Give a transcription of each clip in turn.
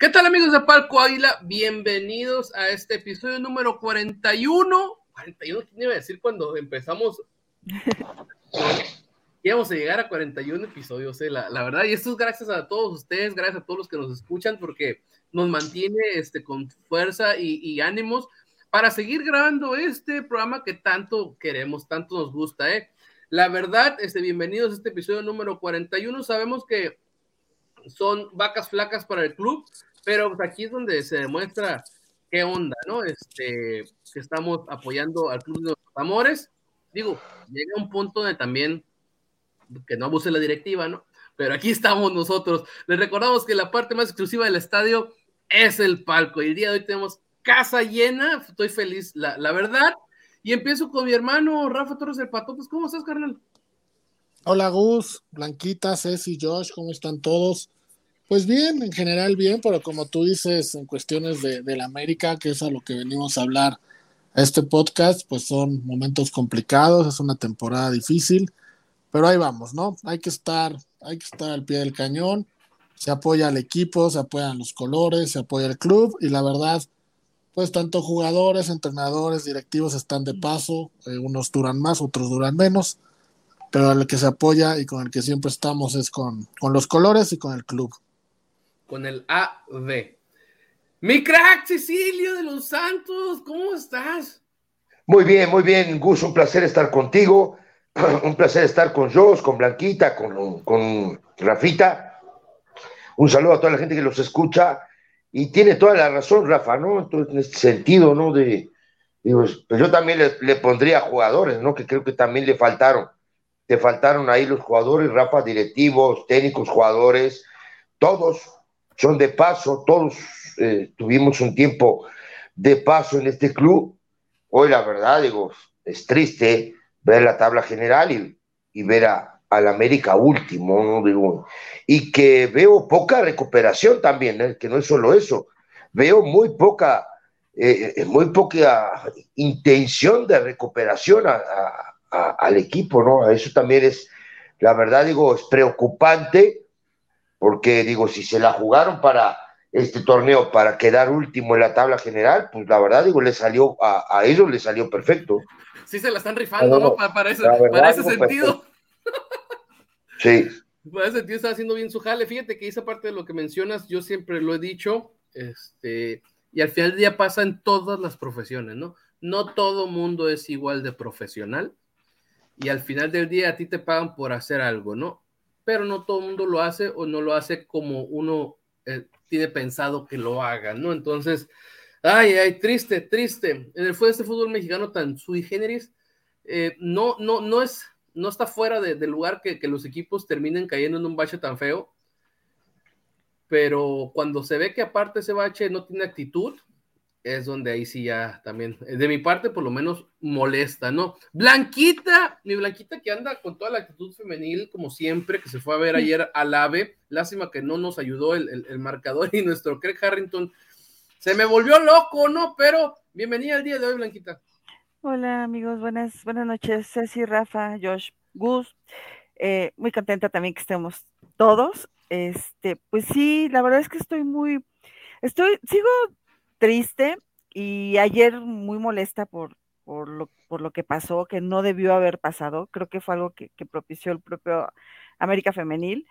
¿Qué tal amigos de Palco Águila? Bienvenidos a este episodio número 41. 41, ¿quién iba a decir cuando empezamos? íbamos a llegar a 41 episodios, eh, la, verdad, y esto es gracias a todos ustedes, gracias a todos los que nos escuchan, porque nos mantiene este, con fuerza y, ánimos para seguir grabando este programa que tanto queremos, tanto nos gusta, ¿eh? La verdad, este, bienvenidos a este episodio número 41. Sabemos que son vacas flacas para el club, pero pues, aquí es donde se demuestra qué onda, ¿no? Este, que estamos apoyando al club de los amores. Digo, llega un punto donde también que no abuse la directiva, ¿no? Pero aquí estamos nosotros. Les recordamos que la parte más exclusiva del estadio es el palco. Y el día de hoy tenemos casa llena. Estoy feliz, la, la verdad. Y empiezo con mi hermano Rafa Torres del Pato. Pues, ¿cómo estás, carnal? Hola, Gus, Blanquita, Ceci, Josh, ¿cómo están todos? Pues bien, en general bien, pero como tú dices, en cuestiones de, la América, que es a lo que venimos a hablar este podcast, pues son momentos complicados, es una temporada difícil, pero ahí vamos, ¿no? Hay que estar, hay que estar al pie del cañón, se apoya al equipo, se apoyan los colores, se apoya el club, y la verdad, pues tanto jugadores, entrenadores, directivos están de paso, eh, unos duran más, otros duran menos, pero el que se apoya y con el que siempre estamos es con, con los colores y con el club con el AV. Mi crack, Cecilio de los Santos, ¿cómo estás? Muy bien, muy bien, Gus, un placer estar contigo, un placer estar con Jos, con Blanquita, con, con Rafita. Un saludo a toda la gente que los escucha y tiene toda la razón, Rafa, ¿no? Entonces, en este sentido, ¿no? De, pues yo también le, le, pondría jugadores, ¿no? Que creo que también le faltaron. Te faltaron ahí los jugadores, Rafa, directivos, técnicos, jugadores, todos, son de paso, todos eh, tuvimos un tiempo de paso en este club. Hoy la verdad, digo, es triste ver la tabla general y, ver a, al América último, ¿no? digo, y que veo poca recuperación también, ¿eh? que no es solo eso, veo muy poca, eh, muy poca intención de recuperación al equipo, ¿no? Eso también es, la verdad, digo, es preocupante porque digo, si se la jugaron para este torneo para quedar último en la tabla general, pues la verdad digo, le salió, a, ellos le salió perfecto. Sí, se la están rifando, ¿no? Para, ese, para ese sentido. Sí. Para ese sentido está haciendo bien su jale. Fíjate que esa parte de lo que mencionas, yo siempre lo he dicho, este, y al final del día pasa en todas las profesiones, ¿no? No todo mundo es igual de profesional, y al final del día a ti te pagan por hacer algo, ¿no? Pero no todo el mundo lo hace o no lo hace como uno eh, tiene pensado que lo haga, ¿no? Entonces, ay, ay, triste, triste. En el fue este fútbol mexicano tan sui generis, eh, no, no, no es, no está fuera de, del lugar que, que los equipos terminen cayendo en un bache tan feo, pero cuando se ve que aparte ese bache no tiene actitud, es donde ahí sí ya también, de mi parte por lo menos molesta, ¿no? Blanquita, mi Blanquita que anda con toda la actitud femenil como siempre, que se fue a ver ayer al AVE, lástima que no nos ayudó el, marcador y nuestro Craig Harrington se me volvió loco, ¿no? Pero bienvenida al día de hoy, Blanquita. Hola amigos, buenas, buenas noches, Ceci, Rafa, Josh, Gus, eh, muy contenta también que estemos todos. Este, pues sí, la verdad es que estoy muy, estoy, sigo triste y ayer muy molesta por, por, lo, por lo que pasó, que no debió haber pasado. Creo que fue algo que, propició el propio América Femenil.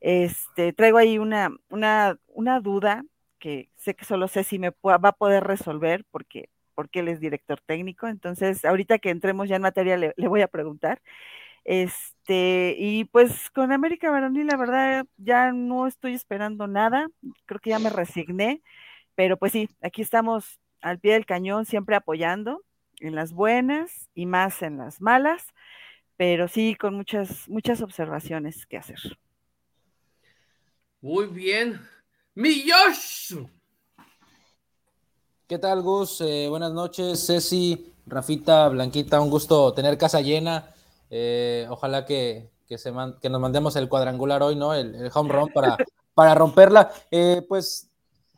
Este, traigo ahí una, una, una duda que sé que solo sé si me va a poder resolver porque, porque él es director técnico. Entonces, ahorita que entremos ya en materia, le, voy a preguntar. Este, y pues con América Varonil, la verdad, ya no estoy esperando nada. Creo que ya me resigné. Pero pues sí, aquí estamos al pie del cañón, siempre apoyando en las buenas y más en las malas, pero sí con muchas, muchas observaciones que hacer. Muy bien. Mi Josh. ¿Qué tal, Gus? Eh, buenas noches, Ceci, Rafita, Blanquita, un gusto tener casa llena. Eh, ojalá que, se que nos mandemos el cuadrangular hoy, ¿no? El, home run para, para romperla. Eh, pues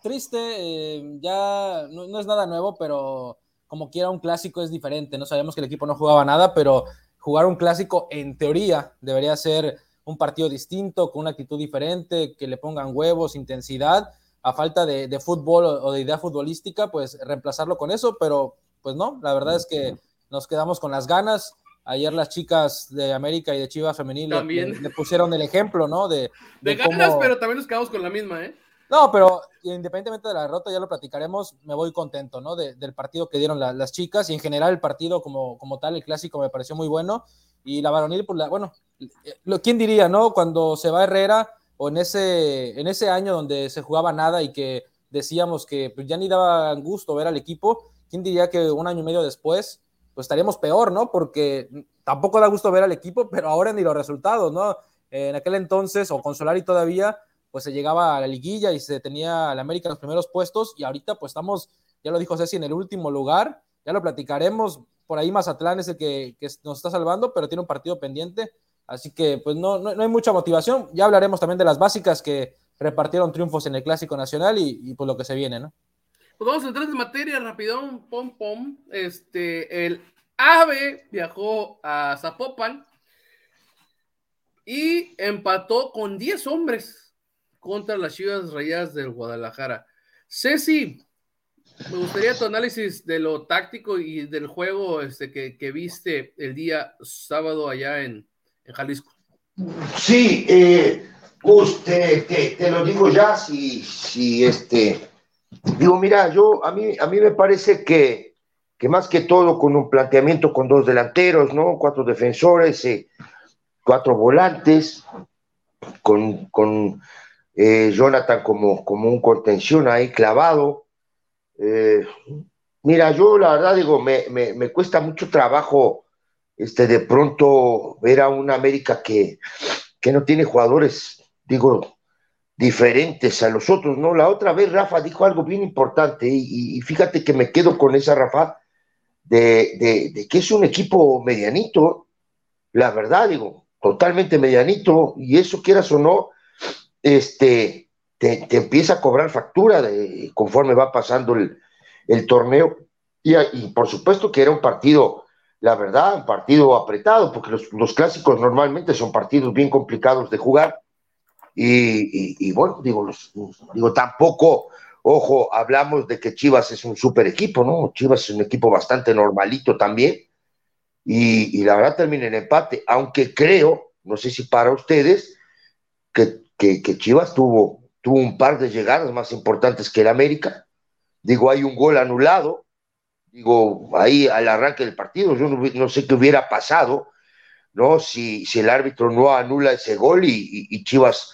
triste, eh, ya no, es nada nuevo, pero como quiera un clásico es diferente, no sabemos que el equipo no jugaba nada, pero jugar un clásico en teoría debería ser un partido distinto, con una actitud diferente, que le pongan huevos, intensidad, a falta de, fútbol o, de idea futbolística, pues reemplazarlo con eso, pero pues no, la verdad es que nos quedamos con las ganas. Ayer las chicas de América y de Chivas Femenil le, pusieron el ejemplo, ¿no? De, de, ganas, pero también nos quedamos con la misma, ¿eh? No, pero independientemente de la derrota, ya lo platicaremos, me voy contento, ¿no? del partido que dieron las chicas y en general el partido como, como tal, el clásico me pareció muy bueno. Y la varonil, pues la, bueno, ¿quién diría, no? Cuando se va Herrera o en ese, en ese año donde se jugaba nada y que decíamos que pues, ya ni daba gusto ver al equipo, ¿quién diría que un año y medio después, pues estaríamos peor, ¿no? Porque tampoco da gusto ver al equipo, pero ahora ni los resultados, ¿no? En aquel entonces, o con Solari todavía, pues se llegaba a la liguilla y se tenía la América en los primeros puestos y ahorita pues estamos, ya lo dijo Ceci, en el último lugar, ya lo platicaremos, por ahí Mazatlán es el que, nos está salvando, pero tiene un partido pendiente, así que pues no, no, hay mucha motivación, ya hablaremos también de las básicas que repartieron triunfos en el Clásico Nacional y, y pues lo que se viene, ¿no? Pues vamos a entrar en materia rapidón, pom pom, este, el AVE viajó a Zapopan y empató con 10 hombres contra las Chivas Rayadas del Guadalajara. Ceci, me gustaría tu análisis de lo táctico y del juego este, que, viste el día sábado allá en, Jalisco. Sí, eh, te, lo digo ya, si, si este, digo, mira, yo, a mí, a mí me parece que, que más que todo con un planteamiento con dos delanteros, ¿no? Cuatro defensores, eh, cuatro volantes, con, con eh, Jonathan como, como un contención ahí clavado. Eh, mira, yo la verdad digo, me, me, cuesta mucho trabajo este, de pronto ver a una América que, que no tiene jugadores, digo, diferentes a los otros, ¿no? La otra vez Rafa dijo algo bien importante y, fíjate que me quedo con esa Rafa de, de, de, que es un equipo medianito, la verdad, digo, totalmente medianito y eso quieras o no, este, te, empieza a cobrar factura de, conforme va pasando el, torneo. Y, por supuesto que era un partido, la verdad, un partido apretado, porque los, clásicos normalmente son partidos bien complicados de jugar. Y, bueno, digo, digo, tampoco, ojo, hablamos de que Chivas es un super equipo, ¿no? Chivas es un equipo bastante normalito también. Y, la verdad termina en empate, aunque creo, no sé si para ustedes, que que, Chivas tuvo, tuvo un par de llegadas más importantes que el América. Digo, hay un gol anulado. Digo, ahí al arranque del partido, yo no, sé qué hubiera pasado, ¿no? Si, si, el árbitro no anula ese gol y, Chivas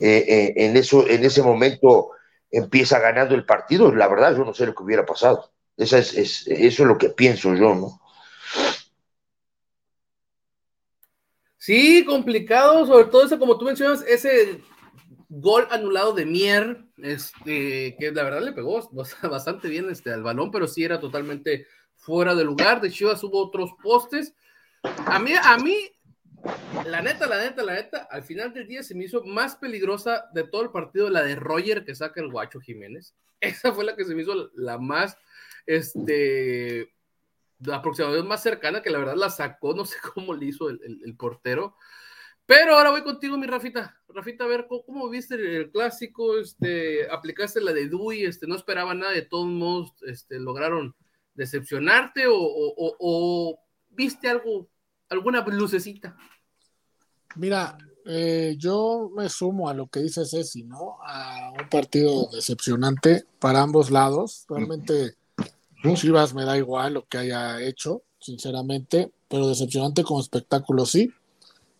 eh, eh, en, eso, en ese momento empieza ganando el partido, la verdad yo no sé lo que hubiera pasado. Esa es, eso es lo que pienso yo, ¿no? Sí, complicado, sobre todo eso, como tú mencionas, ese gol anulado de Mier, este, que la verdad le pegó bastante bien este, al balón, pero sí era totalmente fuera de lugar. De Chivas hubo otros postes. A mí, a mí, la neta, la neta, la neta, al final del día se me hizo más peligrosa de todo el partido la de Roger que saca el Guacho Jiménez. Esa fue la que se me hizo la más, este, la aproximación más cercana, que la verdad la sacó, no sé cómo le hizo el, portero. Pero ahora voy contigo, mi Rafita. Rafita, a ver, ¿cómo, viste el, clásico? Este, aplicaste la de Dui, este, no esperaba nada, de todos modos, este, lograron decepcionarte o, viste algo, alguna lucecita. Mira, eh, yo me sumo a lo que dice Ceci, ¿no? A un partido decepcionante para ambos lados. Realmente Chivas me da igual lo que haya hecho, sinceramente, pero decepcionante como espectáculo sí,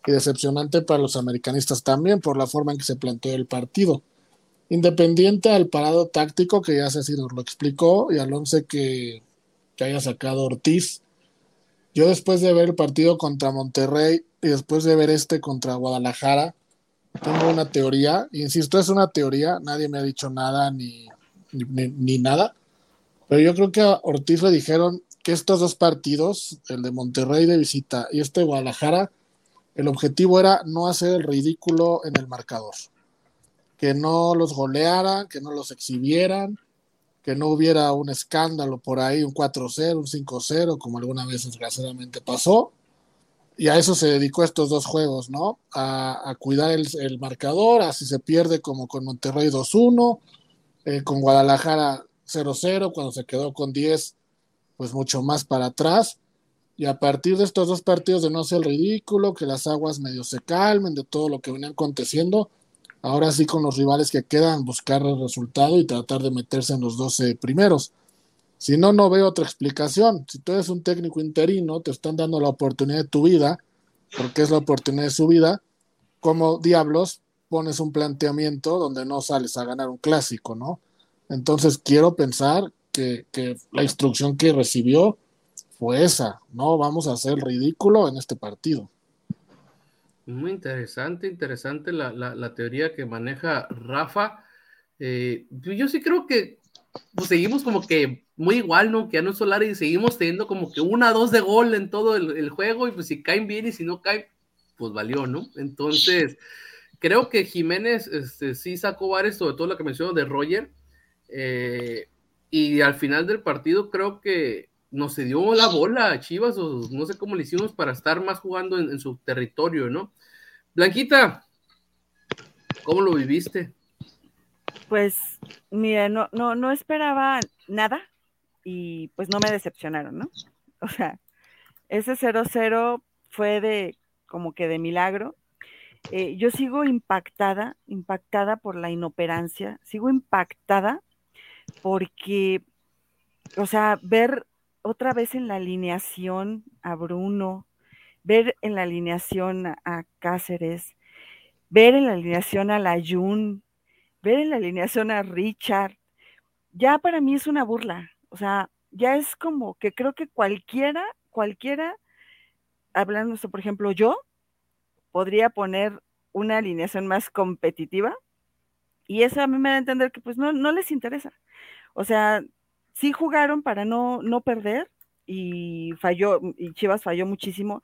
y decepcionante para los americanistas también por la forma en que se planteó el partido. Independiente al parado táctico que ya se nos lo explicó y al once que, que haya sacado Ortiz, yo después de ver el partido contra Monterrey y después de ver este contra Guadalajara, tengo una teoría, insisto, es una teoría, nadie me ha dicho nada ni, ni nada, pero yo creo que a Ortiz le dijeron que estos dos partidos, el de Monterrey de visita y este de Guadalajara, el objetivo era no hacer el ridículo en el marcador. Que no los golearan, que no los exhibieran, que no hubiera un escándalo por ahí, un 4-0, un 5-0, como alguna vez desgraciadamente pasó. Y a eso se dedicó estos dos juegos, ¿no? A, cuidar el, marcador, así se pierde como con Monterrey 2-1, eh, con Guadalajara 0-0, cuando se quedó con 10, pues mucho más para atrás. Y a partir de estos dos partidos de no ser ridículo, que las aguas medio se calmen de todo lo que venía aconteciendo, ahora sí con los rivales que quedan, buscar el resultado y tratar de meterse en los 12 primeros. Si no, no veo otra explicación. Si tú eres un técnico interino, te están dando la oportunidad de tu vida, porque es la oportunidad de su vida, como diablos pones un planteamiento donde no sales a ganar un clásico, ¿no? Entonces quiero pensar que, que la instrucción que recibió fue esa, no vamos a hacer ridículo en este partido. Muy interesante, interesante la, teoría que maneja Rafa. Eh, yo sí creo que pues, seguimos como que muy igual, ¿no? Que a no solar y seguimos teniendo como que una, dos de gol en todo el, juego y pues si caen bien y si no caen, pues valió, ¿no? Entonces, creo que Jiménez este, sí sacó varios, sobre todo lo que mencionó de Roger. Eh, y al final del partido creo que no se dio la bola a Chivas, o no sé cómo le hicimos para estar más jugando en, su territorio, ¿no? Blanquita, ¿cómo lo viviste? Pues, mira, no, no, no esperaba nada y pues no me decepcionaron, ¿no? O sea, ese 0-0 fue de como que de milagro. Eh, yo sigo impactada, impactada por la inoperancia, sigo impactada porque, o sea, ver otra vez en la alineación a Bruno, ver en la alineación a, Cáceres, ver en la alineación a Layun, ver en la alineación a Richard, ya para mí es una burla. O sea, ya es como que creo que cualquiera, cualquiera, hablando, por ejemplo, yo podría poner una alineación más competitiva y eso a mí me da a entender que pues no, no les interesa. O sea, sí jugaron para no, no perder y falló, y Chivas falló muchísimo.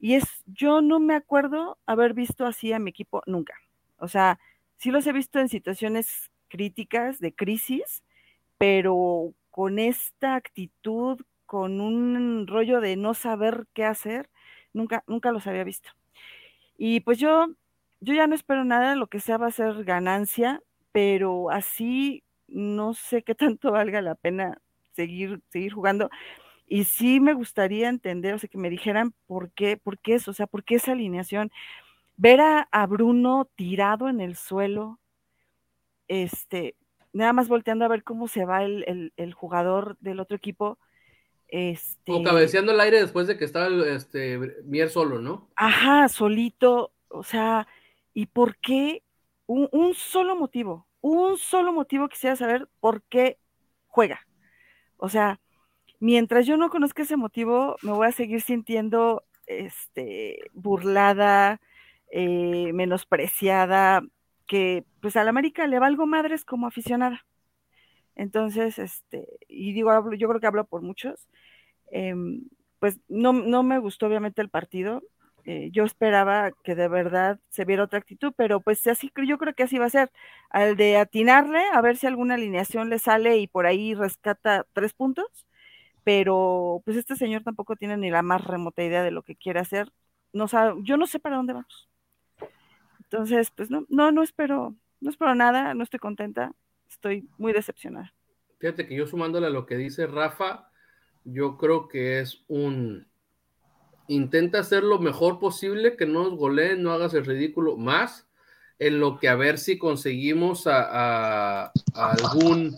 Y es, yo no me acuerdo haber visto así a mi equipo nunca. O sea, sí los he visto en situaciones críticas, de crisis, pero con esta actitud, con un rollo de no saber qué hacer, nunca, nunca los había visto. Y pues yo, yo ya no espero nada, lo que sea va a ser ganancia, pero así no sé qué tanto valga la pena seguir, seguir jugando. Y sí me gustaría entender, o sea, que me dijeran por qué, por qué eso, o sea, por qué esa alineación. Ver a, Bruno tirado en el suelo, este, nada más volteando a ver cómo se va el, jugador del otro equipo. Este, o cabeceando el aire después de que estaba este, Mier solo, ¿no? Ajá, solito, o sea, ¿y por qué? un solo motivo, un solo motivo quisiera saber por qué juega. O sea, mientras yo no conozca ese motivo, me voy a seguir sintiendo este, burlada, eh, menospreciada, que pues a la América le valgo madres como aficionada. Entonces, este, y digo, yo creo que hablo por muchos, em, pues no, no me gustó obviamente el partido, eh, yo esperaba que de verdad se viera otra actitud, pero pues así yo creo que así va a ser, al de atinarle, a ver si alguna alineación le sale y por ahí rescata tres puntos, pero pues este señor tampoco tiene ni la más remota idea de lo que quiere hacer, no sabe, yo no sé para dónde vamos. Entonces, pues no, no, no espero, no espero nada, no estoy contenta, estoy muy decepcionada. Fíjate que yo sumándole a lo que dice Rafa, yo creo que es un intenta hacer lo mejor posible, que no nos goleen, no hagas el ridículo más, en lo que a ver si conseguimos a, algún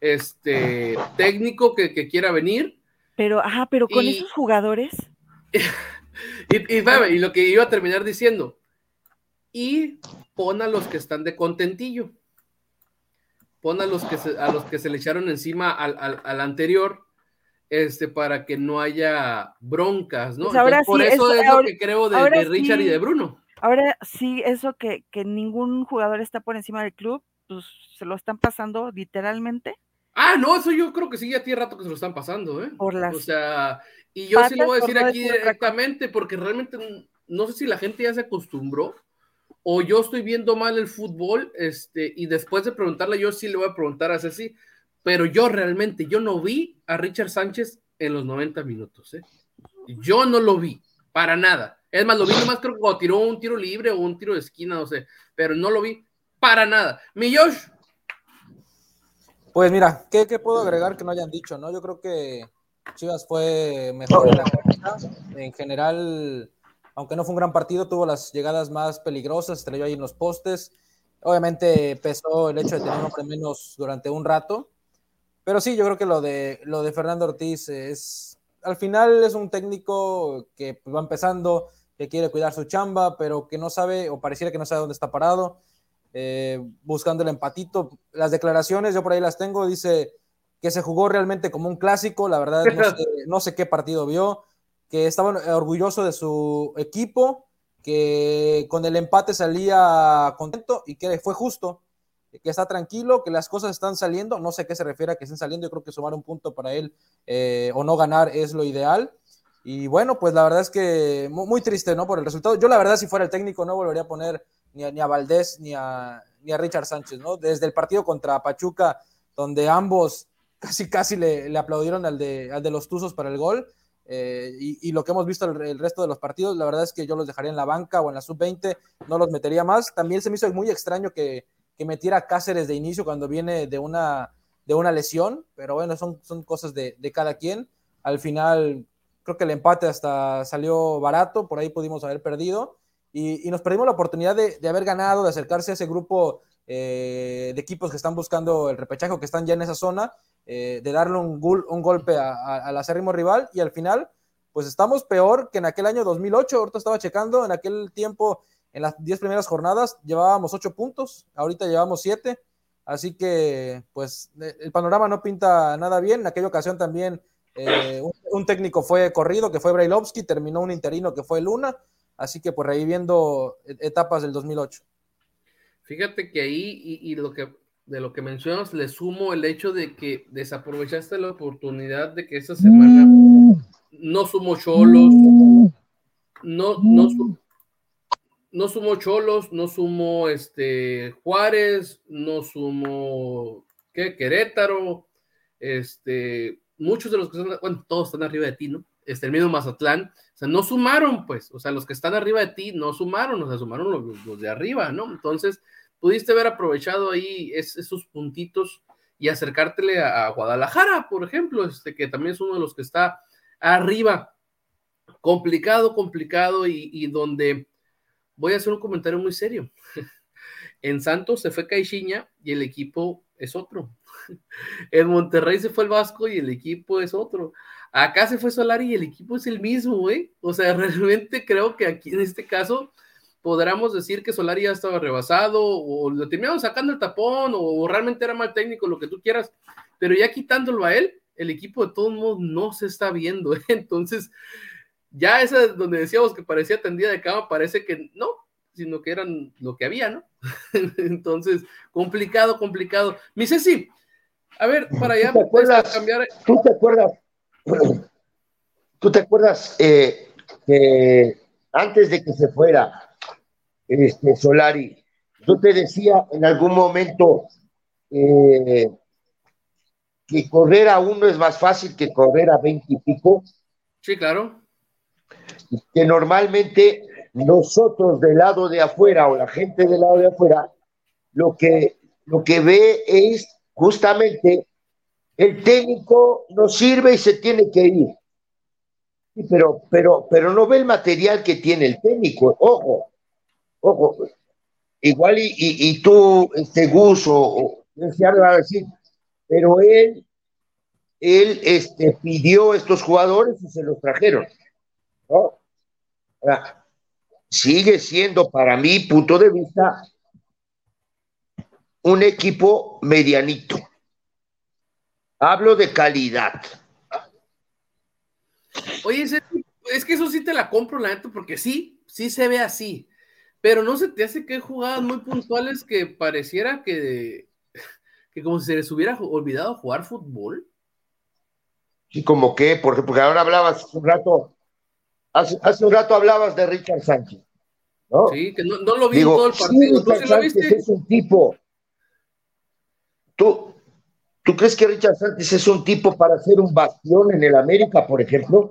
este técnico que, quiera venir. Pero, ajá, pero con esos jugadores. y, y, lo que iba a terminar diciendo, y pon a los que están de contentillo. Pon a los que se, a los que se le echaron encima al, al anterior este, para que no haya broncas, ¿no? Pues por eso, es lo que creo de, Richard y de Bruno. Ahora sí, eso que, que, ningún jugador está por encima del club, pues se lo están pasando literalmente. Ah, no, eso yo creo que sí, ya tiene rato que se lo están pasando, ¿eh? Por las o sea, y yo sí lo voy a decir aquí directamente, porque realmente no sé si la gente ya se acostumbró o yo estoy viendo mal el fútbol, este, y después de preguntarle, yo sí le voy a preguntar a Ceci, pero yo realmente, yo no vi a Richard Sánchez en los 90 minutos, ¿eh? Yo no lo vi, para nada. Es más, lo vi nomás creo que tiró un tiro libre o un tiro de esquina, no sé, pero no lo vi para nada. Mi Josh. Pues mira, ¿qué, puedo agregar que no hayan dicho? no? Yo creo que Chivas fue mejor en la En general, aunque no fue un gran partido, tuvo las llegadas más peligrosas, estrelló ahí en los postes. Obviamente pesó el hecho de tener un hombre menos durante un rato. Pero sí, yo creo que lo de, lo de Fernando Ortiz es, al final es un técnico que va empezando, que quiere cuidar su chamba, pero que no sabe, o pareciera que no sabe dónde está parado, eh, buscando el empatito. Las declaraciones, yo por ahí las tengo, dice que se jugó realmente como un clásico, la verdad no sé, qué partido vio, que estaba orgulloso de su equipo, que con el empate salía contento y que fue justo, que está tranquilo, que las cosas están saliendo, no sé a qué se refiere a que estén saliendo, yo creo que sumar un punto para él eh, o no ganar es lo ideal. Y bueno, pues la verdad es que muy, triste, ¿no? Por el resultado. Yo la verdad, si fuera el técnico, no volvería a poner ni a, ni a Valdés ni a, ni a Richard Sánchez, ¿no? Desde el partido contra Pachuca, donde ambos casi casi le, aplaudieron al de, al de los Tuzos para el gol. Eh, y, lo que hemos visto el, resto de los partidos, la verdad es que yo los dejaría en la banca o en la sub-20, no los metería más. También se me hizo muy extraño que, que metiera Cáceres de inicio cuando viene de una, de una lesión, pero bueno, son, son cosas de, de cada quien. Al final, creo que el empate hasta salió barato, por ahí pudimos haber perdido y, nos perdimos la oportunidad de, haber ganado, de acercarse a ese grupo eh, de equipos que están buscando el repechaje que están ya en esa zona, eh, de darle un, un golpe al acérrimo rival y al final, pues estamos peor que en aquel año 2008. Ahorita estaba checando, en aquel tiempo, en las 10 primeras jornadas, llevábamos 8 puntos, ahorita llevamos 7. Así que, pues, el panorama no pinta nada bien. En aquella ocasión también eh, un, técnico fue corrido, que fue Brailovsky, terminó un interino que fue Luna. Así que pues reviviendo etapas del 2008. Fíjate que ahí, y, lo que de lo que mencionas, le sumo el hecho de que desaprovechaste la oportunidad de que esta semana no sumo cholos, no, no, no sumo cholos, no sumo este Juárez, no sumo ¿qué? Querétaro, este, muchos de los que están, bueno, todos están arriba de ti, ¿no? Este, el mismo Mazatlán, o sea, no sumaron, pues, o sea, los que están arriba de ti no sumaron, o sea, sumaron los, de arriba, ¿no? Entonces, pudiste haber aprovechado ahí esos puntitos y acercártele a, Guadalajara, por ejemplo, este, que también es uno de los que está arriba. Complicado, complicado y, y donde voy a hacer un comentario muy serio. en Santos se fue Caixinha y el equipo es otro. en Monterrey se fue el Vasco y el equipo es otro. Acá se fue Solari y el equipo es el mismo, güey. O sea, realmente creo que aquí en este caso podríamos decir que Solari ya estaba rebasado o lo terminamos sacando el tapón o realmente era mal técnico, lo que tú quieras, pero ya quitándolo a él, el equipo de todos modos no se está viendo. ¿eh? Entonces, ya esa donde decíamos que parecía tendida de cama, parece que no, sino que eran lo que había, ¿no? Entonces, complicado, complicado. Mi Ceci, a ver, para allá, cambiar. ¿Tú te acuerdas ¿Tú te acuerdas eh, que antes de que se fuera este, Solari, yo te decía en algún momento eh, que correr a uno es más fácil que correr a veinte y pico? Sí, claro. Que normalmente nosotros del lado de afuera o la gente del lado de afuera, lo que, lo que ve es justamente el técnico no sirve y se tiene que ir. pero, pero, pero no ve el material que tiene el técnico. Ojo, ojo. Igual y, y, tú, este Gus o, a pero él, él este, pidió estos jugadores y se los trajeron. Sigue siendo para mi punto de vista un equipo medianito Hablo de calidad. Oye, es que eso sí te la compro, la neta, porque sí, sí se ve así. Pero no se te hace que hay jugadas muy puntuales que pareciera que, que como si se les hubiera olvidado jugar fútbol. Sí, como que, porque, porque ahora hablabas un rato, hace, hace, un rato hablabas de Richard Sánchez. ¿no? Sí, que no, lo vi todo el partido. ¿Tú sí lo viste? Es un tipo. Tú, ¿Tú crees que Richard Sánchez es un tipo para hacer un bastión en el América, por ejemplo?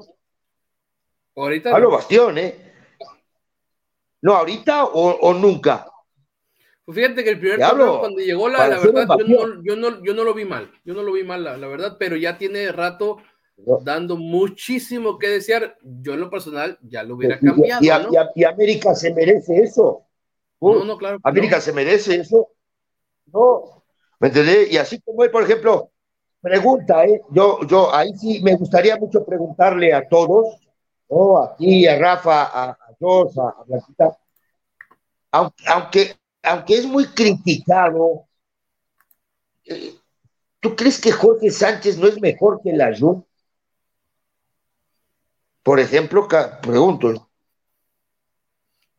Ahorita. Hablo bastión, ¿eh? No, ahorita o, nunca. Pues fíjate que el primer torneo cuando llegó la, la verdad, yo no, yo no, yo, no, lo vi mal, yo no lo vi mal, la, la verdad, pero ya tiene rato dando muchísimo que desear. Yo en lo personal ya lo hubiera cambiado. Y, América se merece eso. no, no, claro. América se merece eso. No, ¿me entendés? Y así como él, por ejemplo, pregunta, ¿eh? yo, yo ahí sí me gustaría mucho preguntarle a todos, ¿no? A ti, a Rafa, a, a a, Blanquita, aunque, aunque es muy criticado, eh, ¿tú crees que Jorge Sánchez no es mejor que la Jun? Por ejemplo, pregunto.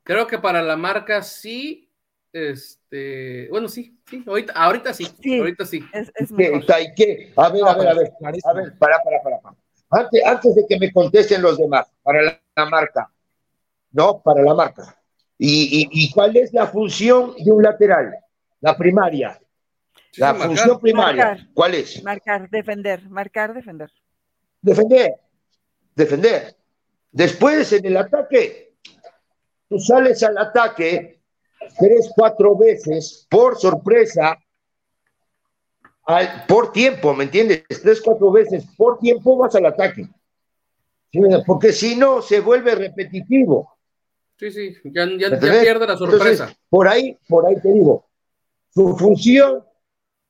Creo que para la marca sí. Este, bueno, sí, sí, ahorita, ahorita sí, ahorita sí. Es, ¿Y qué? A ver, a ver, a ver, a ver, para, para, para. Antes, antes de que me contesten los demás, para la, marca, no, para la marca. ¿Y, y, cuál es la función de un lateral? La primaria. la función primaria, ¿cuál es? Marcar, defender, marcar, defender. Defender defender. Después, en el ataque, tú sales al ataque tres, cuatro veces por sorpresa, por tiempo, ¿me entiendes? Tres, cuatro veces por tiempo vas al ataque. Porque si no, se vuelve repetitivo. Sí, sí, ya, pierde la sorpresa. por ahí, por ahí te digo, su función,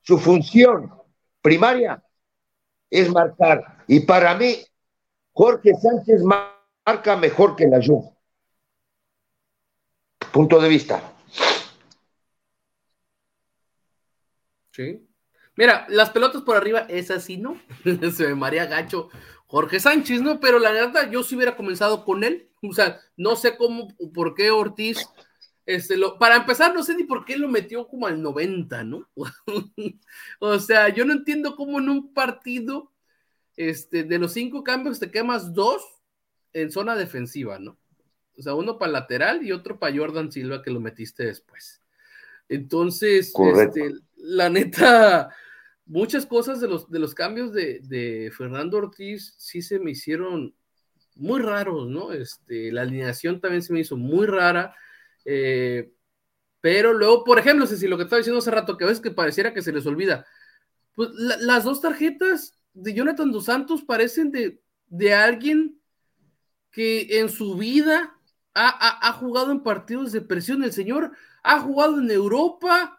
su función primaria es marcar. Y para mí, Jorge Sánchez marca mejor que la Juve. Punto de vista. Sí. Mira, las pelotas por arriba, es así, ¿no? Se me maría gacho Jorge Sánchez, ¿no? Pero la verdad, yo sí hubiera comenzado con él. O sea, no sé cómo, por qué Ortiz, este, lo, para empezar, no sé ni por qué lo metió como al 90, ¿no? o sea, yo no entiendo cómo en un partido este, de los cinco cambios te quemas dos en zona defensiva, ¿no? O sea, uno para lateral y otro para Jordan Silva que lo metiste después. Entonces, este, la neta, muchas cosas de los, de los cambios de, Fernando Ortiz sí se me hicieron muy raros, ¿no? Este, la alineación también se me hizo muy rara. Eh, pero luego, por ejemplo, si lo que estaba diciendo hace rato, que a veces que pareciera que se les olvida, pues las dos tarjetas de Jonathan dos Santos parecen de, de alguien que en su vida ha, jugado en partidos de presión. El señor ha jugado en Europa,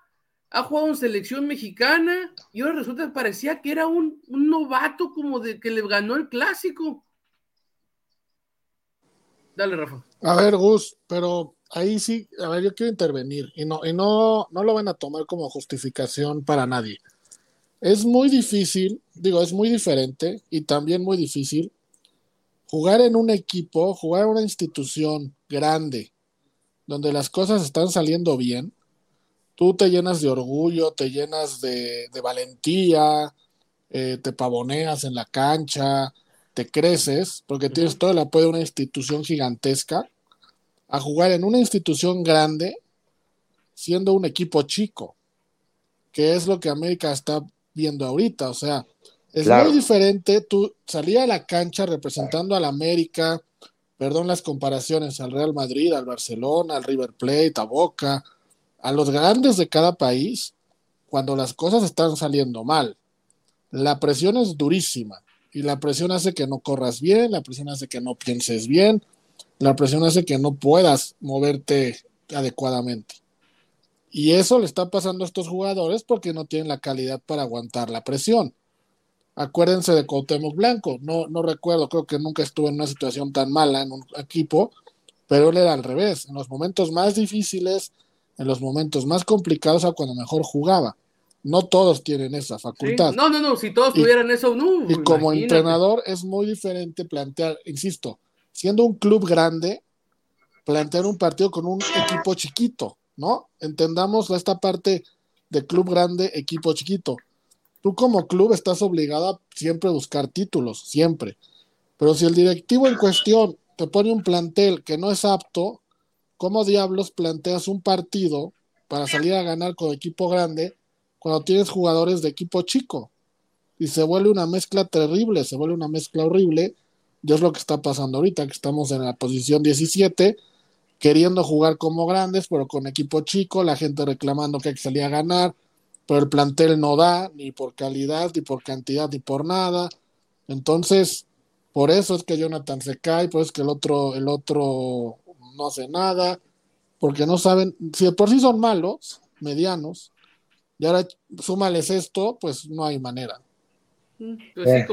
ha jugado en selección mexicana y ahora resulta que parecía que era un, novato como de que le ganó el clásico. Dale, Rafa. A ver, Gus, pero ahí sí, a ver, yo quiero intervenir y no, y no, no lo van a tomar como justificación para nadie. Es muy difícil, digo, es muy diferente y también muy difícil jugar en un equipo, jugar en una institución grande, donde las cosas están saliendo bien. Tú te llenas de orgullo, te llenas de, valentía, eh, te pavoneas en la cancha, te creces, porque tienes todo el apoyo de una institución gigantesca, a jugar en una institución grande siendo un equipo chico, que es lo que América está viendo ahorita. O sea, es muy diferente tú salir a la cancha representando al América, perdón las comparaciones, al Real Madrid, al Barcelona, al River Plate, a Boca, a los grandes de cada país, cuando las cosas están saliendo mal. La presión es durísima y la presión hace que no corras bien, la presión hace que no pienses bien, la presión hace que no puedas moverte adecuadamente. Y eso le está pasando a estos jugadores porque no tienen la calidad para aguantar la presión. Acuérdense de Cuauhtémoc Blanco, no, no recuerdo, creo que nunca estuvo en una situación tan mala en un equipo, pero él era al revés, en los momentos más difíciles, en los momentos más complicados a cuando mejor jugaba. No todos tienen esa facultad. No, no, no, si todos tuvieran eso, no. Y como entrenador es muy diferente plantear, insisto, siendo un club grande, plantear un partido con un equipo chiquito ¿no? Entendamos esta parte de club grande, equipo chiquito. Tú como club estás obligado a siempre buscar títulos, siempre. Pero si el directivo en cuestión te pone un plantel que no es apto, ¿cómo diablos planteas un partido para salir a ganar con equipo grande cuando tienes jugadores de equipo chico? Y se vuelve una mezcla terrible, se vuelve una mezcla horrible. Y es lo que está pasando ahorita, que estamos en la posición 17 queriendo jugar como grandes, pero con equipo chico, la gente reclamando que hay que salir a ganar, pero el plantel no da, ni por calidad, ni por cantidad, ni por nada. Entonces, por eso es que Jonathan se cae, por eso es que el otro, el otro no hace nada, porque no saben, si de por sí son malos, medianos, y ahora súmales esto, pues no hay manera. Pues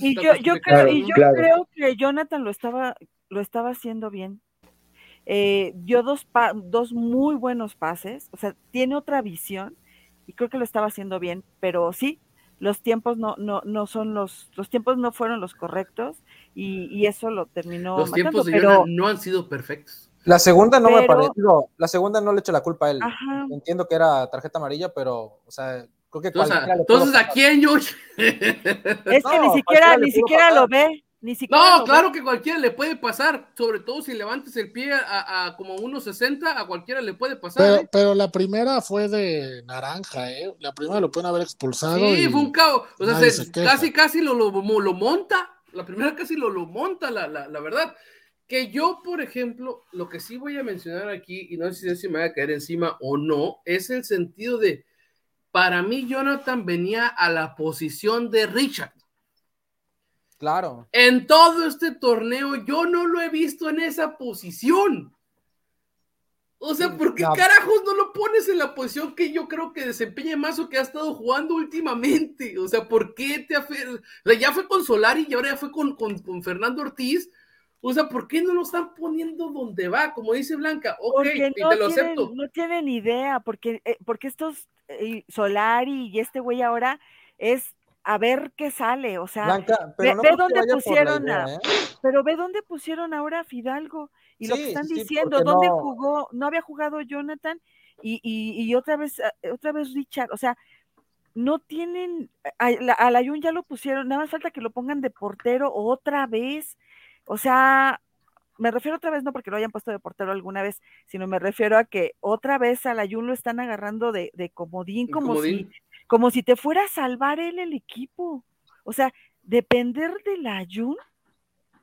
y, yo, creo, y yo creo que Jonathan lo estaba, lo estaba haciendo bien. Eh, dio dos, dos muy buenos pases, o sea, tiene otra visión y creo que lo estaba haciendo bien, pero sí, los tiempos no, no, no son los, los tiempos no fueron los correctos y, eso lo terminó. Los tiempos de pero... no han sido perfectos. La segunda no me pareció, la segunda no le echo la culpa a él. Entiendo que era tarjeta amarilla, pero, o sea, creo que entonces, entonces ¿a quién, Josh? Es que ni siquiera, ni siquiera lo ve. Ni siquiera no, claro que cualquiera le puede pasar, sobre todo si levantes el pie a, a como 1.60, a cualquiera le puede pasar. Pero, ¿eh? pero, la primera fue de naranja, ¿eh? La primera lo pueden haber expulsado. Sí, fue un caos. O sea, casi, casi lo, lo, lo, monta. La primera casi lo, lo monta, la, la, la, verdad. Que yo, por ejemplo, lo que sí voy a mencionar aquí, y no sé si me va a caer encima o no, es el sentido de, para mí Jonathan venía a la posición de Richard. Claro. En todo este torneo yo no lo he visto en esa posición. O sea, ¿por qué carajos no lo pones en la posición que yo creo que desempeña más o que ha estado jugando últimamente? O sea, ¿por qué te ya fue con Solari y ahora ya fue con, con, Fernando Ortiz. O sea, ¿por qué no lo están poniendo donde va? Como dice Blanca, ok, y te lo acepto. No tienen idea, porque, eh, porque estos eh, Solari y este güey ahora es a ver qué sale, o sea, ve, dónde pusieron a, ¿eh? pero ve dónde pusieron ahora a Fidalgo y lo que están diciendo, dónde jugó, no había jugado Jonathan y, y, otra vez, eh, otra vez Richard, o sea, no tienen, a, la, ya lo pusieron, nada más falta que lo pongan de portero otra vez, o sea, me refiero otra vez no porque lo hayan puesto de portero alguna vez, sino me refiero a que otra vez al Ayun lo están agarrando de, de comodín, como si como si te fuera a salvar él el equipo. O sea, depender del Ayun,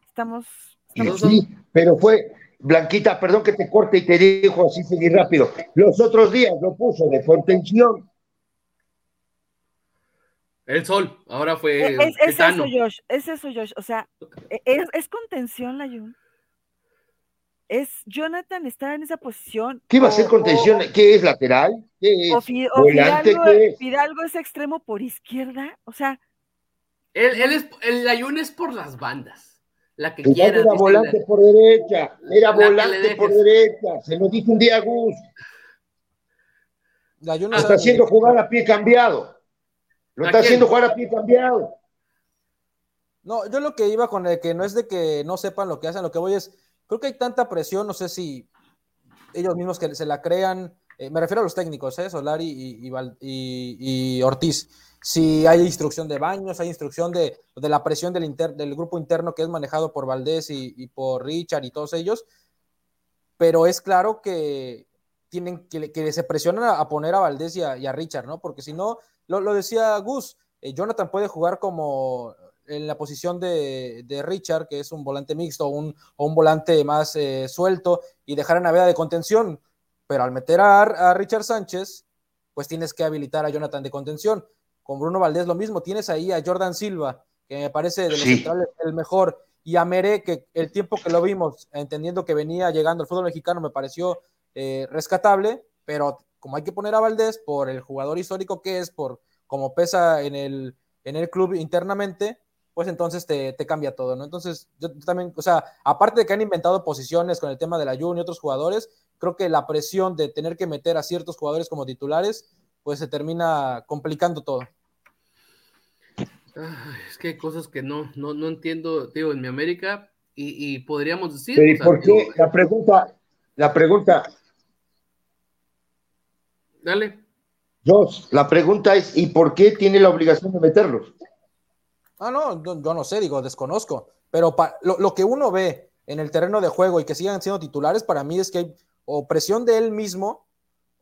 estamos... Sí, pero fue, Blanquita, perdón que te corte y te dijo así seguir rápido. Los otros días lo puso de contención. El sol, ahora fue. Es, es eso, Josh, es eso, Josh. O sea, e, es, es contención la Jun es Jonathan estar en esa posición. ¿Qué va a ser contención? ¿Qué es lateral? ¿Qué es o, Fidalgo, es? extremo por izquierda, o sea. Él, él es, el Ayun es por las bandas. La que quiera. Era volante por derecha, era volante por derecha, se lo dijo un día Gus. Lo está haciendo jugar a pie cambiado. Lo está haciendo jugar a pie cambiado. No, yo lo que iba con el que no es de que no sepan lo que hacen, lo que voy es creo que hay tanta presión, no sé si ellos mismos que se la crean, eh, me refiero a los técnicos, ¿eh? Solari y, Ortiz. Si hay instrucción de baños, hay instrucción de, la presión del, del grupo interno que es manejado por Valdés y, por Richard y todos ellos, pero es claro que tienen que, se presionan a, poner a Valdés y a, Richard, ¿no? Porque si no, lo, decía Gus, eh, Jonathan puede jugar como en la posición de, Richard, que es un volante mixto un, o un volante más eh, suelto, y dejar a Naveda de contención. Pero al meter a, Richard Sánchez, pues tienes que habilitar a Jonathan de contención. Con Bruno Valdés lo mismo, tienes ahí a Jordan Silva, que me parece de los centrales el mejor, y a Mere, que el tiempo que lo vimos, entendiendo que venía llegando el fútbol mexicano, me pareció eh, rescatable, pero como hay que poner a Valdés por el jugador histórico que es, por cómo pesa en el, en el club internamente, pues entonces te, cambia todo, ¿no? Entonces, yo también, o sea, aparte de que han inventado posiciones con el tema de la Jun y otros jugadores, creo que la presión de tener que meter a ciertos jugadores como titulares, pues se termina complicando todo. es que hay cosas que no, no, no entiendo, digo, en mi América, y, podríamos decir. Pero ¿por qué? La pregunta, la pregunta. Dale. Dos, la pregunta es, ¿y por qué tiene la obligación de meterlos? Ah, no, yo no sé, digo, desconozco. Pero lo, que uno ve en el terreno de juego y que sigan siendo titulares, para mí es que hay o presión de él mismo,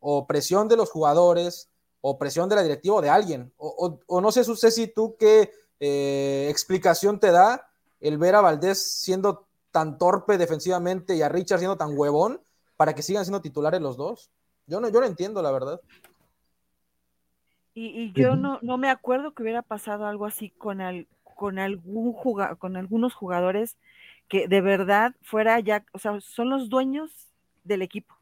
o presión de los jugadores, o presión de la directiva o de alguien. O, no sé, si tú qué eh, explicación te da el ver a Valdés siendo tan torpe defensivamente y a Richard siendo tan huevón para que sigan siendo titulares los dos. Yo no, yo no entiendo, la verdad. Y, yo no, no me acuerdo que hubiera pasado algo así con, con, algún con algunos jugadores que de verdad fuera ya, o sea, son los dueños del equipo,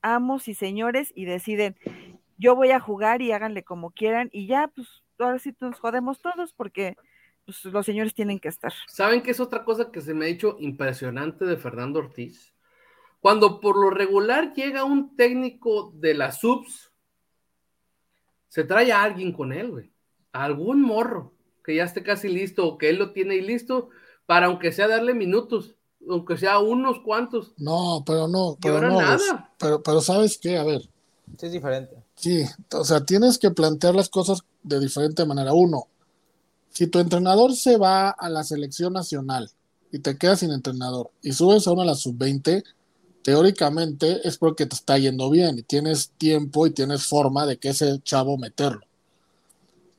amos y señores, y deciden, yo voy a jugar y háganle como quieran, y ya, pues ahora sí nos jodemos todos porque pues, los señores tienen que estar. ¿Saben qué es otra cosa que se me ha hecho impresionante de Fernando Ortiz? Cuando por lo regular llega un técnico de las subs, se trae a alguien con él, güey. A algún morro que ya esté casi listo o que él lo tiene ahí listo para aunque sea darle minutos, aunque sea unos cuantos. No, pero no, pero no. Nada. Pero, pero sabes qué, a ver. Sí, es diferente. Sí, o sea, tienes que plantear las cosas de diferente manera. Uno, si tu entrenador se va a la selección nacional y te quedas sin entrenador y subes a uno a la sub-20, teóricamente es porque te está yendo bien y tienes tiempo y tienes forma de que ese chavo meterlo.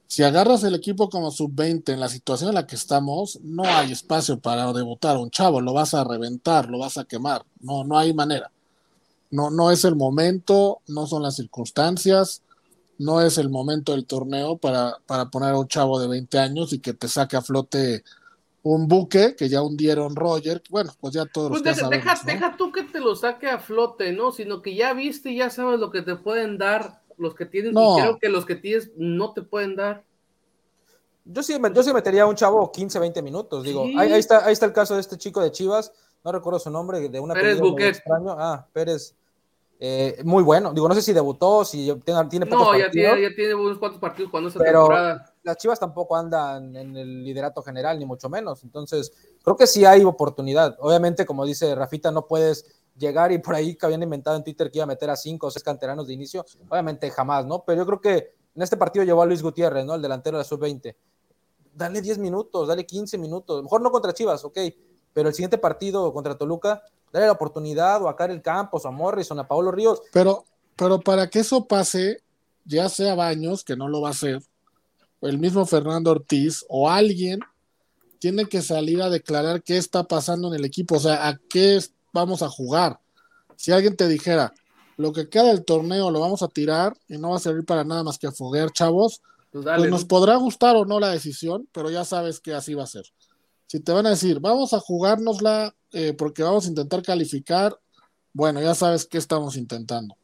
Si agarras el equipo como sub-20 en la situación en la que estamos, no hay espacio para debutar a un chavo, lo vas a reventar, lo vas a quemar, no, no hay manera. No, no es el momento, no son las circunstancias, no es el momento del torneo para, para poner a un chavo de 20 años y que te saque a flote un buque que ya hundieron Roger, bueno, pues ya todos pues deja, deja, tú que te lo saque a flote, ¿no? Sino que ya viste y ya sabes lo que te pueden dar los que tienen, y creo que los que tienes no te pueden dar. Yo sí, yo sí metería a un chavo 15, 20 minutos, digo, ahí, está, ahí está el caso de este chico de Chivas, no recuerdo su nombre, de una Pérez Buquet. Ah, Pérez. Eh, muy bueno, digo, no sé si debutó, si tiene, tiene No, ya tiene, ya tiene unos cuantos partidos cuando esa temporada las Chivas tampoco andan en el liderato general, ni mucho menos. Entonces, creo que sí hay oportunidad. Obviamente, como dice Rafita, no puedes llegar y por ahí que habían inventado en Twitter que iba a meter a cinco o seis canteranos de inicio. Obviamente jamás, ¿no? Pero yo creo que en este partido llevó a Luis Gutiérrez, ¿no? El delantero de la sub-20. Dale 10 minutos, dale 15 minutos. Mejor no contra Chivas, ok. Pero el siguiente partido contra Toluca, dale la oportunidad o a Karel Campos, a Morrison, a Pablo Ríos. Pero, pero para que eso pase, ya sea Baños, que no lo va a hacer, el mismo Fernando Ortiz o alguien tiene que salir a declarar qué está pasando en el equipo, o sea, a qué vamos a jugar. Si alguien te dijera, lo que queda del torneo lo vamos a tirar y no va a servir para nada más que foguear, chavos, pues, pues nos podrá gustar o no la decisión, pero ya sabes que así va a ser. Si te van a decir, vamos a jugárnosla eh, porque vamos a intentar calificar, bueno, ya sabes qué estamos intentando.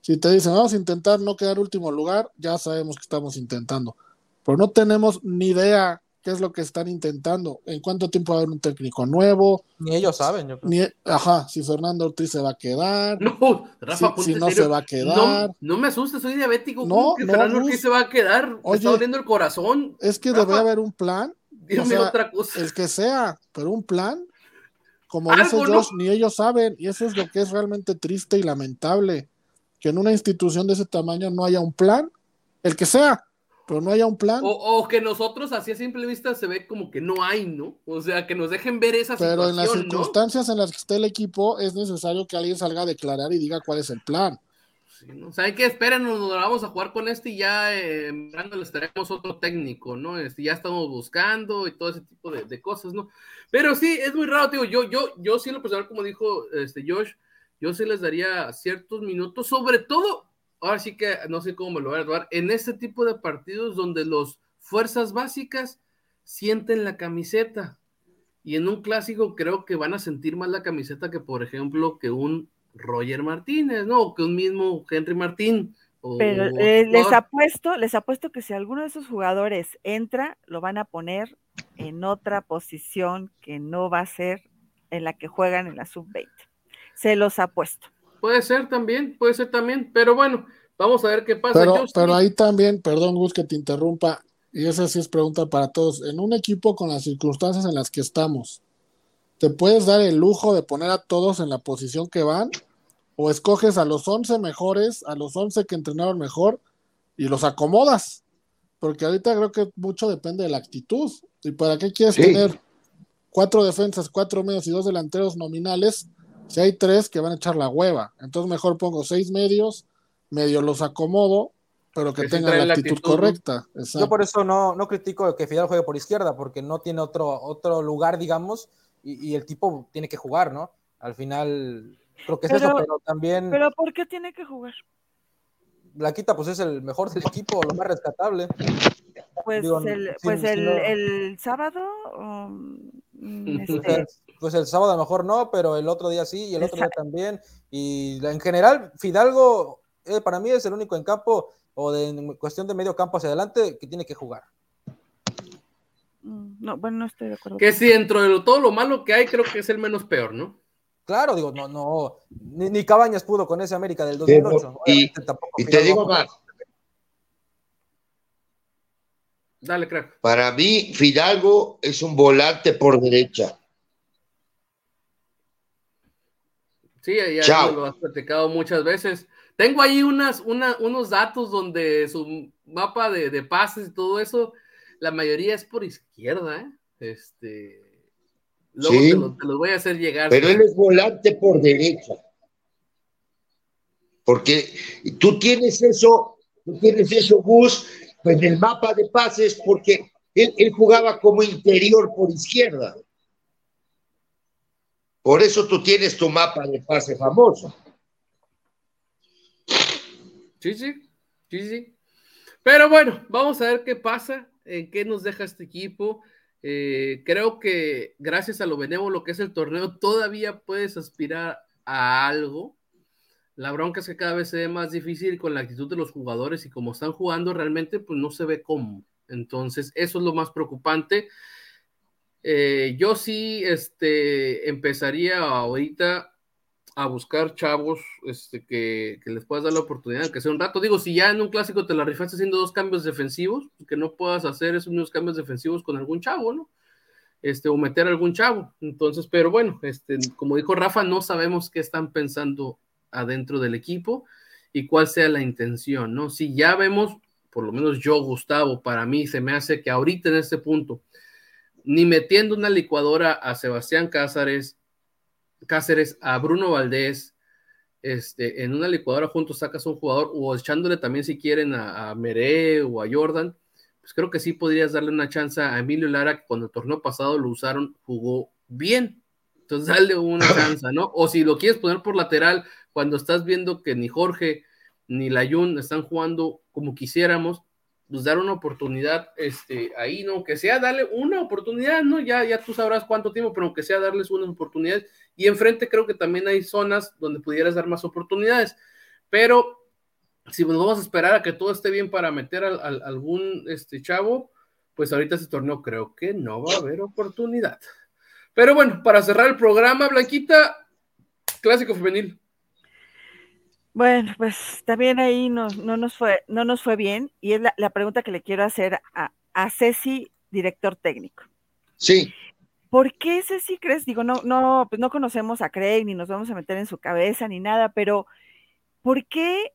Si te dicen, vamos a intentar no quedar último lugar, ya sabemos que estamos intentando pero no tenemos ni idea qué es lo que están intentando, en cuánto tiempo va a haber un técnico nuevo. Ni ellos saben, yo creo. Ni, ajá, si Fernando Ortiz se va a quedar. No, Rafa, si, no se va a quedar. No, me asustes, soy diabético. No, que Fernando Ortiz se va a quedar? Oye, está doliendo el corazón. Es que debe haber un plan. Dime otra cosa. El que sea, pero un plan. Como dice Josh, ni ellos saben. Y eso es lo que es realmente triste y lamentable. Que en una institución de ese tamaño no haya un plan. El que sea pero no haya un plan. O, que nosotros, así a simple vista, se ve como que no hay, ¿no? O sea, que nos dejen ver esa pero en las circunstancias en las que esté el equipo, es necesario que alguien salga a declarar y diga cuál es el plan. Sí, ¿no? ¿Saben qué? Esperen, nos vamos a jugar con este y ya eh, les estaremos otro técnico, ¿no? Este, ya estamos buscando y todo ese tipo de, cosas, ¿no? Pero sí, es muy raro, digo, yo, yo, yo sí lo personal, como dijo este Josh, yo sí les daría ciertos minutos, sobre todo ahora sí que no sé cómo me lo voy a dar, en este tipo de partidos donde los fuerzas básicas sienten la camiseta. Y en un clásico creo que van a sentir más la camiseta que, por ejemplo, que un Roger Martínez, ¿no? O que un mismo Henry Martín. Pero eh, les apuesto, les apuesto que si alguno de esos jugadores entra, lo van a poner en otra posición que no va a ser en la que juegan en la sub-20. Se los apuesto. Puede ser también, puede ser también, pero bueno, vamos a ver qué pasa. Pero, pero ahí también, perdón Gus que te interrumpa, y esa sí es pregunta para todos, en un equipo con las circunstancias en las que estamos, ¿te puedes dar el lujo de poner a todos en la posición que van? ¿O escoges a los 11 mejores, a los 11 que entrenaron mejor y los acomodas? Porque ahorita creo que mucho depende de la actitud. ¿Y para qué quieres tener cuatro defensas, cuatro medios y dos delanteros nominales si hay tres que van a echar la hueva, entonces mejor pongo seis medios, medio los acomodo, pero que, tengan la actitud, correcta. Yo por eso no, no critico que Fidel juegue por izquierda, porque no tiene otro, otro lugar, digamos, y, el tipo tiene que jugar, ¿no? Al final, Creo que es eso, pero también. Pero ¿por qué tiene que jugar? Blaquita, pues es el mejor del equipo, lo más rescatable. Pues, el, pues el, sábado. Mm, este pues el sábado a lo mejor no, pero el otro día sí y el otro día también. Y en general, Fidalgo eh, para mí es el único en campo o de, en cuestión de medio campo hacia adelante que tiene que jugar. Mm, no, bueno, no estoy de acuerdo. Que si dentro de todo lo malo que hay, creo que es el menos peor, ¿no? Claro, digo, no, no, ni, Cabañas pudo con ese América del 2008. y, y te digo más. Dale, crack. Para mí, Fidalgo es un volante por derecha. Sí, ya lo has platicado muchas veces. Tengo ahí unas, unos datos donde su mapa de, pases y todo eso, la mayoría es por izquierda, ¿eh? Este, luego te, los voy a hacer llegar. Pero él es volante por derecha. Porque tú tienes eso, tú tienes eso, Gus, pues en el mapa de pases, porque él, él jugaba como interior por izquierda. Por eso tú tienes tu mapa de pase famoso. Sí, sí, sí, sí. Pero bueno, vamos a ver qué pasa, en qué nos deja este equipo. Eh, creo que gracias a lo benévolo que es el torneo, todavía puedes aspirar a algo. La bronca es que cada vez se ve más difícil con la actitud de los jugadores y como están jugando realmente, pues no se ve cómo. Entonces, eso es lo más preocupante. Eh, yo sí este, empezaría ahorita a buscar chavos este, que, les puedas dar la oportunidad, que sea un rato. Digo, si ya en un clásico te la rifaste haciendo dos cambios defensivos, que no puedas hacer esos mismos cambios defensivos con algún chavo, ¿no? Este, o meter algún chavo. Entonces, pero bueno, este, como dijo Rafa, no sabemos qué están pensando adentro del equipo y cuál sea la intención, ¿no? Si ya vemos, por lo menos yo, Gustavo, para mí se me hace que ahorita en este punto, ni metiendo una licuadora a Sebastián Cázares, Cáceres, a Bruno Valdés, este, en una licuadora juntos sacas un jugador, o echándole también si quieren a, a Meré o a Jordan, pues creo que sí podrías darle una chance a Emilio Lara, que cuando el torneo pasado lo usaron, jugó bien. Entonces, dale una chance, ¿no? O si lo quieres poner por lateral, cuando estás viendo que ni Jorge ni Layun están jugando como quisiéramos, pues dar una oportunidad este, ahí, ¿no? Que sea darle una oportunidad, ¿no? Ya, ya tú sabrás cuánto tiempo, pero que sea darles una oportunidad. Y enfrente creo que también hay zonas donde pudieras dar más oportunidades. Pero si nos vamos a esperar a que todo esté bien para meter a, algún este, chavo, pues ahorita ese torneo creo que no va a haber oportunidad. Pero bueno, para cerrar el programa, Blanquita, clásico femenil. Bueno, pues también ahí no, no, nos, fue, no nos fue bien y es la, pregunta que le quiero hacer a, a, Ceci, director técnico. Sí. ¿Por qué Ceci crees? Digo, no, no, pues no conocemos a Craig ni nos vamos a meter en su cabeza ni nada, pero ¿por qué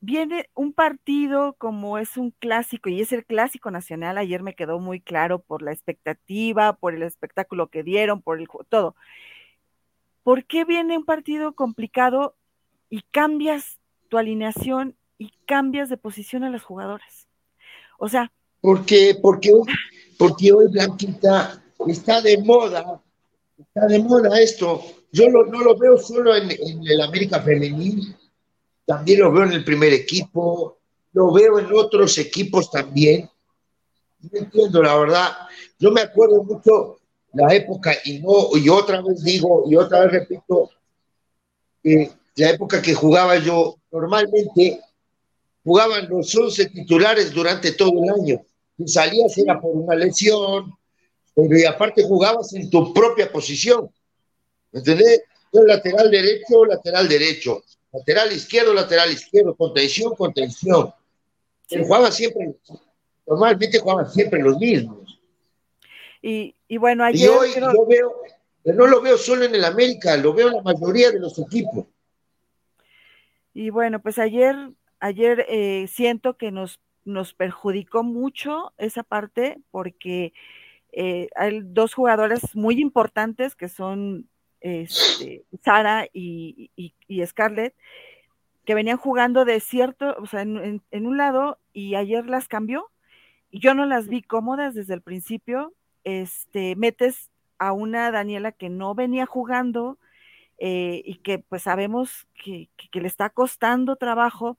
viene un partido como es un clásico y es el clásico nacional? Ayer me quedó muy claro por la expectativa, por el espectáculo que dieron, por el todo. ¿Por qué viene un partido complicado y cambias tu alineación y cambias de posición a las jugadoras. O sea. Porque, porque, porque hoy Blanquita está de moda, está de moda esto. Yo no lo veo solo en, el América Femenil, también lo veo en el primer equipo, lo veo en otros equipos también. No entiendo, la verdad. Yo me acuerdo mucho la época, y no, y otra vez digo, y otra vez repito, que la época que jugaba yo, normalmente jugaban los 11 titulares durante todo el año. Si salías era por una lesión, y aparte jugabas en tu propia posición. ¿Me entendés? Yo lateral derecho, lateral derecho, lateral izquierdo, lateral izquierdo, contención, contención. Pero jugaban siempre, normalmente jugaban siempre los mismos. Y, bueno, ayer. Y hoy yo veo, no lo veo solo en el América, lo veo en la mayoría de los equipos. Y bueno, pues ayer, ayer eh, siento que nos, nos perjudicó mucho esa parte porque eh, hay dos jugadores muy importantes que son este, Sara y, Scarlett, que venían jugando de cierto, o sea, en, un lado y ayer las cambió y yo no las vi cómodas desde el principio. Este, metes a una Daniela que no venía jugando, eh, y que pues sabemos que, le está costando trabajo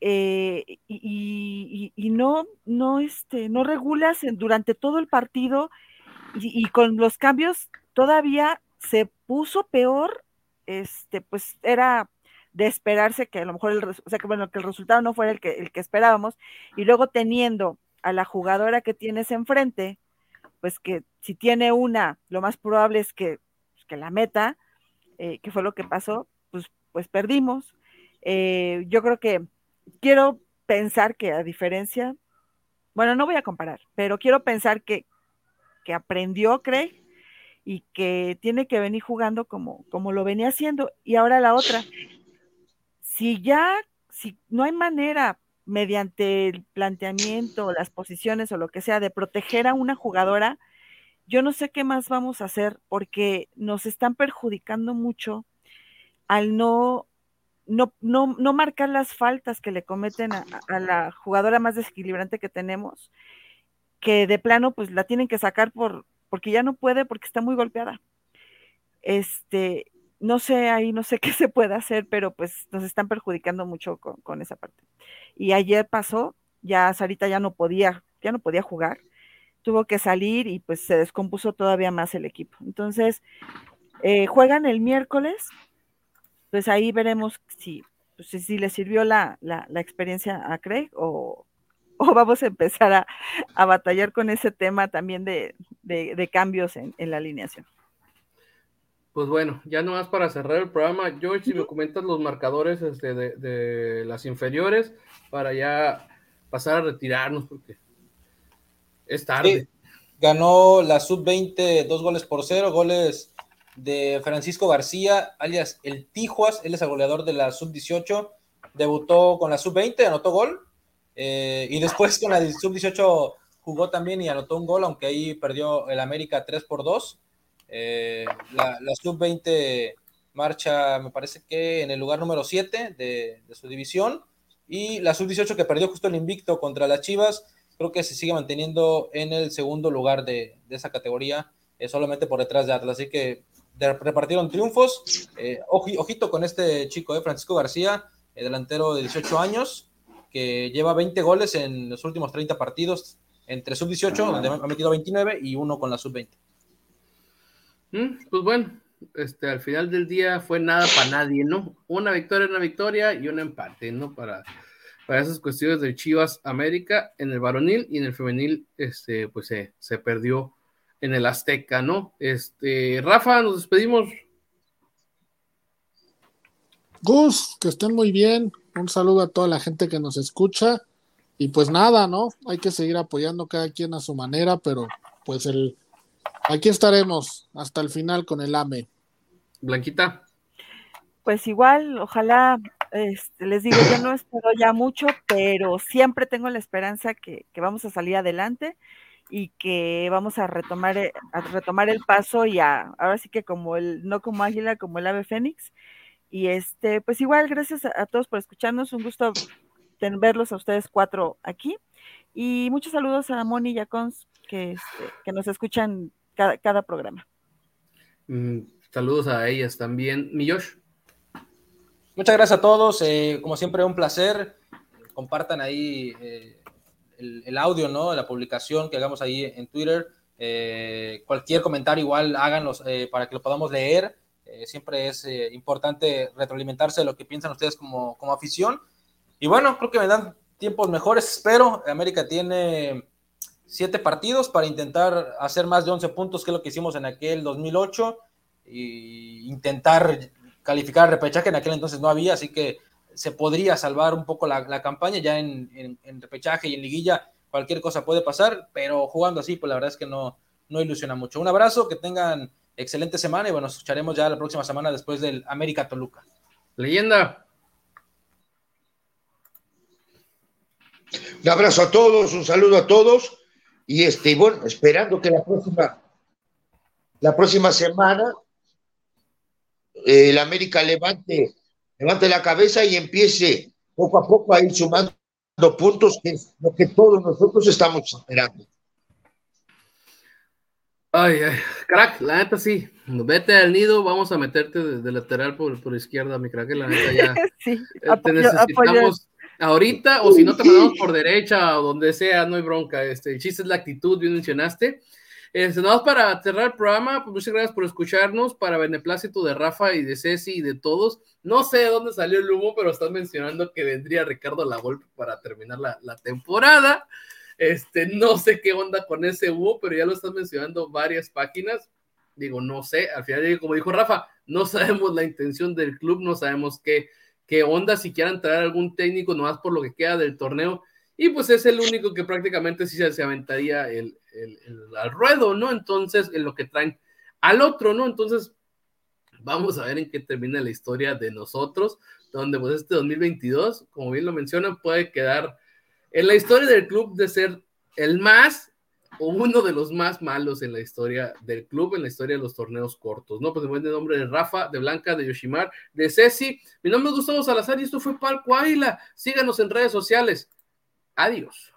eh, y, no, no, este, no regulas durante todo el partido y, con los cambios todavía se puso peor, este, pues era de esperarse que a lo mejor el, o sea, que, bueno, que el resultado no fuera el que, el que esperábamos, y luego teniendo a la jugadora que tienes enfrente, pues que si tiene una, lo más probable es que, pues, que la meta, eh, que fue lo que pasó, pues, pues perdimos. Eh, yo creo que quiero pensar que a diferencia, bueno, no voy a comparar, pero quiero pensar que, que aprendió Craig y que tiene que venir jugando como, como lo venía haciendo. Y ahora la otra, si ya, si no hay manera mediante el planteamiento, las posiciones o lo que sea, de proteger a una jugadora, yo no sé qué más vamos a hacer porque nos están perjudicando mucho al no, no, no, no marcar las faltas que le cometen a, la jugadora más desequilibrante que tenemos, que de plano pues la tienen que sacar por, porque ya no puede porque está muy golpeada. Este, no sé, ahí no sé qué se puede hacer, pero pues nos están perjudicando mucho con, esa parte. Y ayer pasó, ya Sarita ya no podía, ya no podía jugar, tuvo que salir y pues se descompuso todavía más el equipo. Entonces, eh, juegan el miércoles, pues ahí veremos si, pues, si le sirvió la, experiencia a Craig o, vamos a empezar a, batallar con ese tema también de, cambios en la alineación. Pues bueno, ya nomás para cerrar el programa, George, si me comentas los marcadores este, de, las inferiores para ya pasar a retirarnos porque es tarde. ganó la sub-20 dos goles por cero, goles de Francisco García, alias el Tijuas, él es el goleador de la sub-18, debutó con la sub-20, anotó gol, eh, y después con la sub-18 jugó también y anotó un gol, aunque ahí perdió el América 3 por 2. Eh, la, sub-20 marcha, me parece que en el lugar número 7 de, su división. Y la sub-18 que perdió justo el invicto contra las Chivas, creo que se sigue manteniendo en el segundo lugar de, esa categoría, eh, solamente por detrás de Atlas. Así que repartieron triunfos. Eh, ojito con este chico, Francisco García, delantero de 18 años, que lleva 20 goles en los últimos 30 partidos entre sub-18, donde ha metido 29, y uno con la sub-20. Mm, pues bueno, este, al final del día fue nada para nadie, ¿no? Una victoria, una victoria y un empate, ¿no? Para, para esas cuestiones de Chivas América en el varonil y en el femenil, este, pues se, perdió en el Azteca, ¿no? Este, Rafa, nos despedimos. Gus, que estén muy bien. Un saludo a toda la gente que nos escucha. Y pues nada, ¿no? Hay que seguir apoyando cada quien a su manera, pero pues el, Aquí estaremos hasta el final con el AME. Blanquita. Pues igual, ojalá, este, les digo, yo no espero ya mucho, pero siempre tengo la esperanza que, vamos a salir adelante y que vamos a retomar, eh, a retomar el paso y a, ahora sí que como el, no como águila, como el ave fénix. Y este, pues igual, gracias a, todos por escucharnos, un gusto verlos a ustedes cuatro aquí. Y muchos saludos a Moni y a Cons que, este, que nos escuchan cada, programa. Mm, saludos a ellas también. Mi Josh. Muchas gracias a todos. Eh, como siempre, un placer. Compartan ahí eh, el, audio, ¿no? La publicación que hagamos ahí en Twitter. Eh, cualquier comentario, igual háganlos para que lo podamos leer. siempre es importante retroalimentarse de lo que piensan ustedes como, como afición. Y bueno, creo que me dan tiempos mejores, espero. América tiene siete partidos para intentar hacer más de 11 puntos, que es lo que hicimos en aquel 2008, e intentar calificar repechaje, en aquel entonces no había, así que se podría salvar un poco la, campaña, ya en, repechaje y en liguilla cualquier cosa puede pasar, pero jugando así, pues la verdad es que no, no ilusiona mucho. Un abrazo, que tengan excelente semana y bueno, nos escucharemos ya la próxima semana después del América Toluca. Leyenda. Un abrazo a todos, un saludo a todos y este, bueno, esperando que la próxima, la próxima semana el América levante, levante la cabeza y empiece poco a poco a ir sumando puntos, que es lo que todos nosotros estamos esperando. Ay, ay, crack, la neta sí. Vete al nido, vamos a meterte de, lateral por, por, izquierda, mi crack, la neta ya. sí, eh, te necesitamos ahorita, o si no te mandamos por derecha o donde sea, no hay bronca. Este, el chiste es la actitud, bien mencionaste. Este, nada más para cerrar el programa, pues muchas gracias por escucharnos, para beneplácito de Rafa y de Ceci y de todos. No sé de dónde salió el humo, pero están mencionando que vendría Ricardo Lavolpe para terminar la, la temporada. Este, no sé qué onda con ese humo, pero ya lo están mencionando varias páginas. Digo, no sé, al final, como dijo Rafa, no sabemos la intención del club, no sabemos qué, qué onda, si quieran traer algún técnico, nomás por lo que queda del torneo. Y pues es el único que prácticamente sí se, aventaría el, el, al ruedo, ¿no? Entonces, en lo que traen al otro, ¿no? Entonces, vamos a ver en qué termina la historia de nosotros, donde pues este 2022, como bien lo mencionan, puede quedar en la historia del club de ser el más o uno de los más malos en la historia del club, en la historia de los torneos cortos, ¿no? Pues me de nombre de Rafa, de Blanca, de Yoshimar, de Ceci. Mi nombre es Gustavo Salazar y esto fue Palco Águila. Síganos en redes sociales. Adiós.